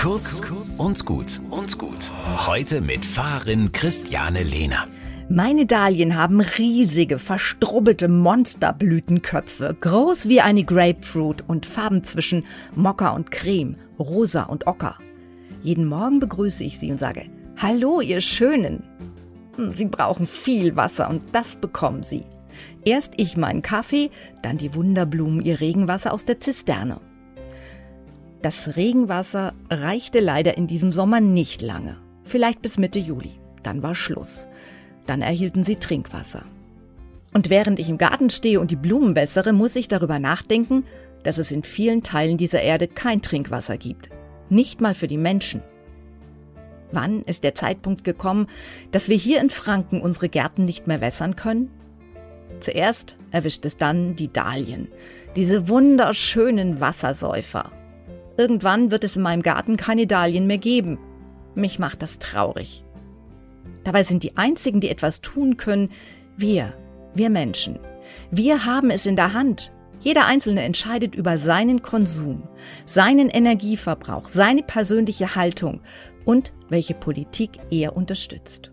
Kurz und gut und gut. Heute mit Fahrerin Christiane Lehner. Meine Dahlien haben riesige, verstrubbelte Monsterblütenköpfe, groß wie eine Grapefruit und Farben zwischen Mokka und Creme, rosa und ocker. Jeden Morgen begrüße ich sie und sage, Hallo, ihr Schönen. Hm, sie brauchen viel Wasser und das bekommen sie. Erst ich meinen Kaffee, dann die Wunderblumen ihr Regenwasser aus der Zisterne. Das Regenwasser reichte leider in diesem Sommer nicht lange. Vielleicht bis Mitte Juli. Dann war Schluss. Dann erhielten sie Trinkwasser. Und während ich im Garten stehe und die Blumen wässere, muss ich darüber nachdenken, dass es in vielen Teilen dieser Erde kein Trinkwasser gibt. Nicht mal für die Menschen. Wann ist der Zeitpunkt gekommen, dass wir hier in Franken unsere Gärten nicht mehr wässern können? Zuerst erwischt es dann die Dahlien, diese wunderschönen Wassersäufer. Irgendwann wird es in meinem Garten keine Dahlien mehr geben. Mich macht das traurig. Dabei sind die einzigen, die etwas tun können, wir, wir Menschen. Wir haben es in der Hand. Jeder Einzelne entscheidet über seinen Konsum, seinen Energieverbrauch, seine persönliche Haltung und welche Politik er unterstützt.